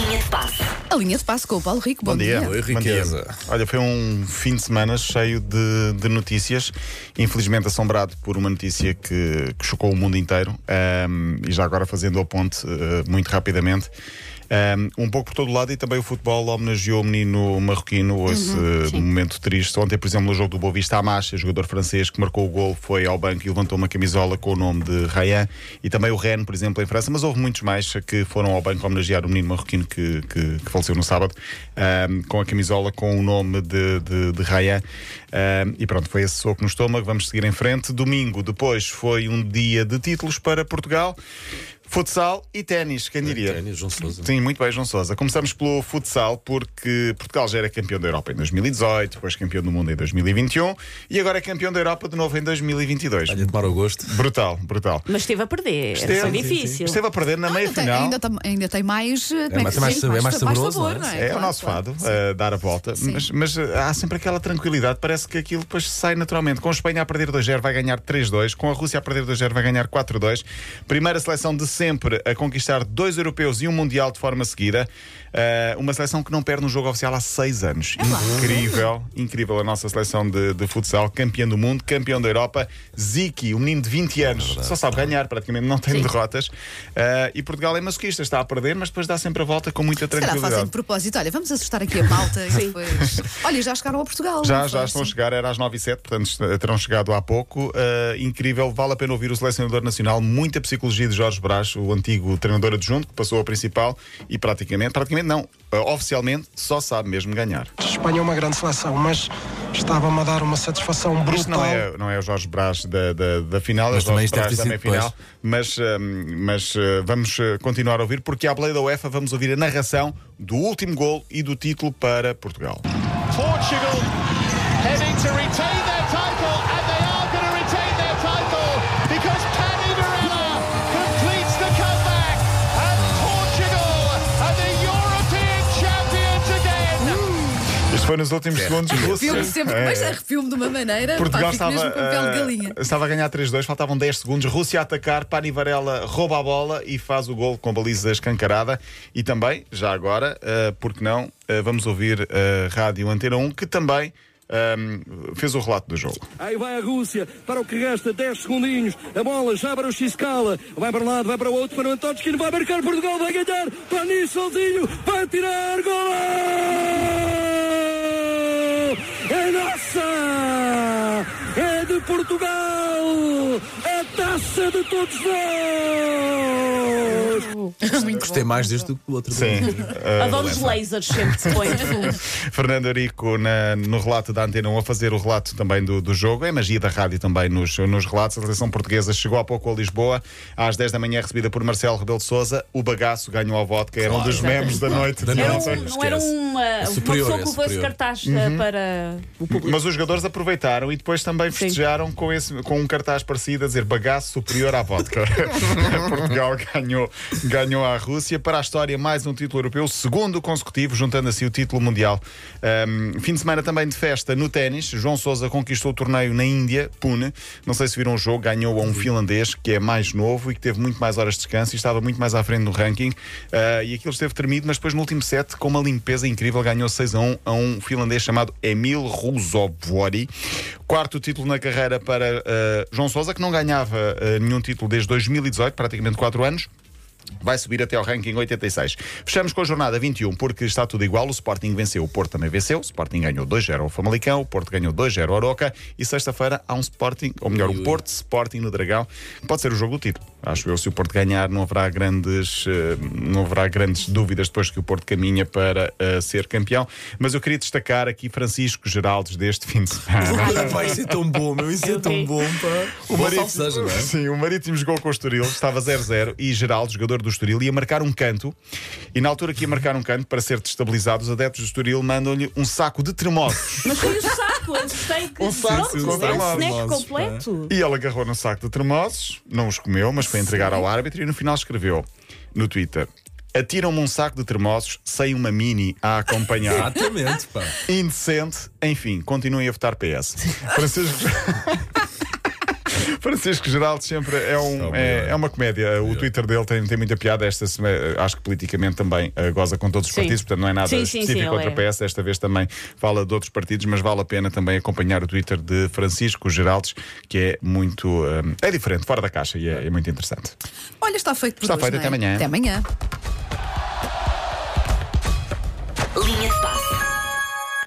Linha de passe. A linha de passo com o Paulo Rico. Bom, Bom dia. Oi, Bom dia. riqueza. Olha, foi um fim de semana cheio de, de notícias, infelizmente assombrado por uma notícia que, que chocou o mundo inteiro, ahm, e já agora fazendo a ponte eh, muito rapidamente. Ahm, Um, pouco por todo lado e também o futebol homenageou o menino marroquino esse eh, momento triste. Ontem, por exemplo, no jogo do Boa Vista Amacha, jogador francês que marcou o gol foi ao banco e levantou uma camisola com o nome de Rayan e também o Rennes, por exemplo, em França, mas houve muitos mais que foram ao banco homenagear o menino marroquino que, que, que faleceu no sábado ahm, com a camisola com o nome de, de, de Rayan. Ahm, e pronto, foi esse soco no estômago. Vamos seguir em frente. Domingo, depois, foi um dia de títulos para Portugal. Futsal e ténis, quem diria? Ténis, João Sousa. Sim, muito bem, João Sousa. Começamos pelo futsal, porque Portugal já era campeão da Europa em 2018, depois campeão do mundo em 2021 e agora é campeão da Europa de novo em 2022. Olha, tomar o gosto. Brutal, brutal. Mas esteve a perder. Esteve, Foi sim, difícil. Esteve a perder na meia ainda, tem, final. ainda, tem, ainda tem mais. eh, como é mais- que mais é mais saboroso, sabor, não é? É, é? o nosso claro. fado, a dar a volta. Sim. Mas, mas, uh, há sempre aquela tranquilidade, parece que aquilo depois sai naturalmente. Com a Espanha a perder 2-0 vai ganhar 3-2, com a Rússia a perder 2-0 vai ganhar 4-2. Primeira seleção de sempre a conquistar dois europeus e um mundial de forma seguida. Uh, uma seleção que não perde um jogo oficial há seis anos. Incrível, incrível a nossa seleção de, de futsal, campeão do mundo, campeão da Europa. Ziki, um menino de 20 anos, só sabe ganhar, praticamente não tem derrotas. Uh, e Portugal é masoquista, está a perder, mas depois dá sempre a volta com muita tranquilidade. fazem de propósito. Olha, vamos assustar aqui a malta e depois. Olha, já chegaram a Portugal. Já, já estão a Sim. chegar, era às 9 e 7 portanto terão chegado há pouco. Uh, incrível, vale a pena ouvir o selecionador nacional, muita psicologia de Jorge Brás, o antigo treinador adjunto, que passou a principal e praticamente, praticamente não, uh, oficialmente, só sabe mesmo ganhar. A Espanha é uma grande seleção, mas estava-me a dar uma satisfação brutal. Isto não é, não é o Jorge Brás da, da, da final, Mas é o também Jorge Brás da ter meia sido final. Mas, um, mas uh, vamos uh, continuar a ouvir, porque à Play da UEFA vamos ouvir a narração do último gol e do título para Portugal. Portugal heading to retain their foi nos últimos segundos. Rússia. Arrepio-me sempre, É. mas arrepio-me de uma maneira. Portugal pá, estava, mesmo com pele de eh, galinha. estava a ganhar 3-2, faltavam 10 segundos. Rússia a atacar, Pani Varela rouba a bola e faz o gol com baliza escancarada. E também, já agora, uh, porque não, eh, vamos ouvir a Rádio Antena 1, que também ehm, fez o relato do jogo. Aí vai a Rússia para o que resta, 10 segundinhos. A bola já para o Xiscala. Vai para um lado, vai para o outro, para o Antotskin. Vai marcar Portugal, vai ganhar. Pani sozinho, vai tirar. Gol! Portugal! A taça de todos nós! Gostei mais deste do que do outro. Sim. eh, Adoro os lasers sempre se fundo. Fernando Arico na- no relato da Antena 1 a fazer o relato também do, do jogo. É magia da rádio também nos, nos relatos. A seleção portuguesa chegou há pouco a Lisboa, às 10 da manhã, recebida por Marcelo Rebelo de Souza. O bagaço ganhou a vodka, era um dos memes da noite. Da Era noite. ontem. um, não era uma, uma superior, pessoa é que levou esse cartaz eh, para o público. Mas os jogadores aproveitaram e depois também festejaram com, esse, com um cartaz parecido a dizer bagaço superior à vodka. Portugal ganhou, ganhou à Rússia. Para a história, mais um título europeu, segundo consecutivo, juntando assim o título mundial. Um, fim de semana também de festa no ténis. João Sousa conquistou o torneio na Índia, Pune. Não sei se viram o jogo, ganhou a um finlandês que é mais novo e que teve muito mais horas de descanso e estava muito mais à frente no ranking. Uh, e aquilo esteve tremido, mas depois no último set, com uma limpeza incrível, ganhou 6 a 1 a um finlandês chamado Emil Ruzovori. Quarto título na carreira para uh, João Sousa, que não ganhava uh, nenhum título desde 2018, praticamente 4 anos. Vai subir até ao ranking 86. Fechamos com a jornada 21, porque está tudo igual. O Sporting venceu, o Porto também venceu. O Sporting ganhou 2-0 ao Famalicão, o Porto ganhou 2-0 ao Oroca. E sexta-feira há um Sporting, ou melhor, um Porto Sporting no Dragão. Pode ser o jogo do título. Acho eu, se o Porto ganhar, não haverá grandes, eh, não haverá grandes dúvidas depois que o Porto caminha para eh, ser campeão. Mas eu queria destacar aqui Francisco Geraldes deste fim de semana. Pá, isso é tão bom, meu. Isso é tão bom, pá. O Marítimo, seja, não é? Sim, o Marítimo jogou com o Estoril, estava 0-0 e Geraldo, jogador do Estoril, ia marcar um canto. E na altura que ia marcar um canto, para ser destabilizado, os adeptos do Estoril mandam-lhe um saco de termossos. Mas foi o saco, que Um saco pronto, com é um snack completo. E ele agarrou no saco de termossos, não os comeu, mas foi entregar ao árbitro e no final escreveu no Twitter. Atiram-me um saco de termossos sem uma mini a acompanhar. Exatamente, pá. Indecente. Enfim, continuem a votar PS. Francisco. Francisco Geraldo sempre é, um, é, é uma comédia. O Twitter dele tem, tem muita piada. Esta semana, acho que politicamente também eh, goza com todos os Sim. partidos, portanto não é nada Sim, sim, específico sim, contra ele o PS. Desta vez também fala de outros partidos, mas vale a pena também acompanhar o Twitter de Francisco Geraldes, que é muito. eh, é diferente, fora da caixa e é, é muito interessante. Olha, está feito por Está hoje, feito, não é? até amanhã. Até amanhã.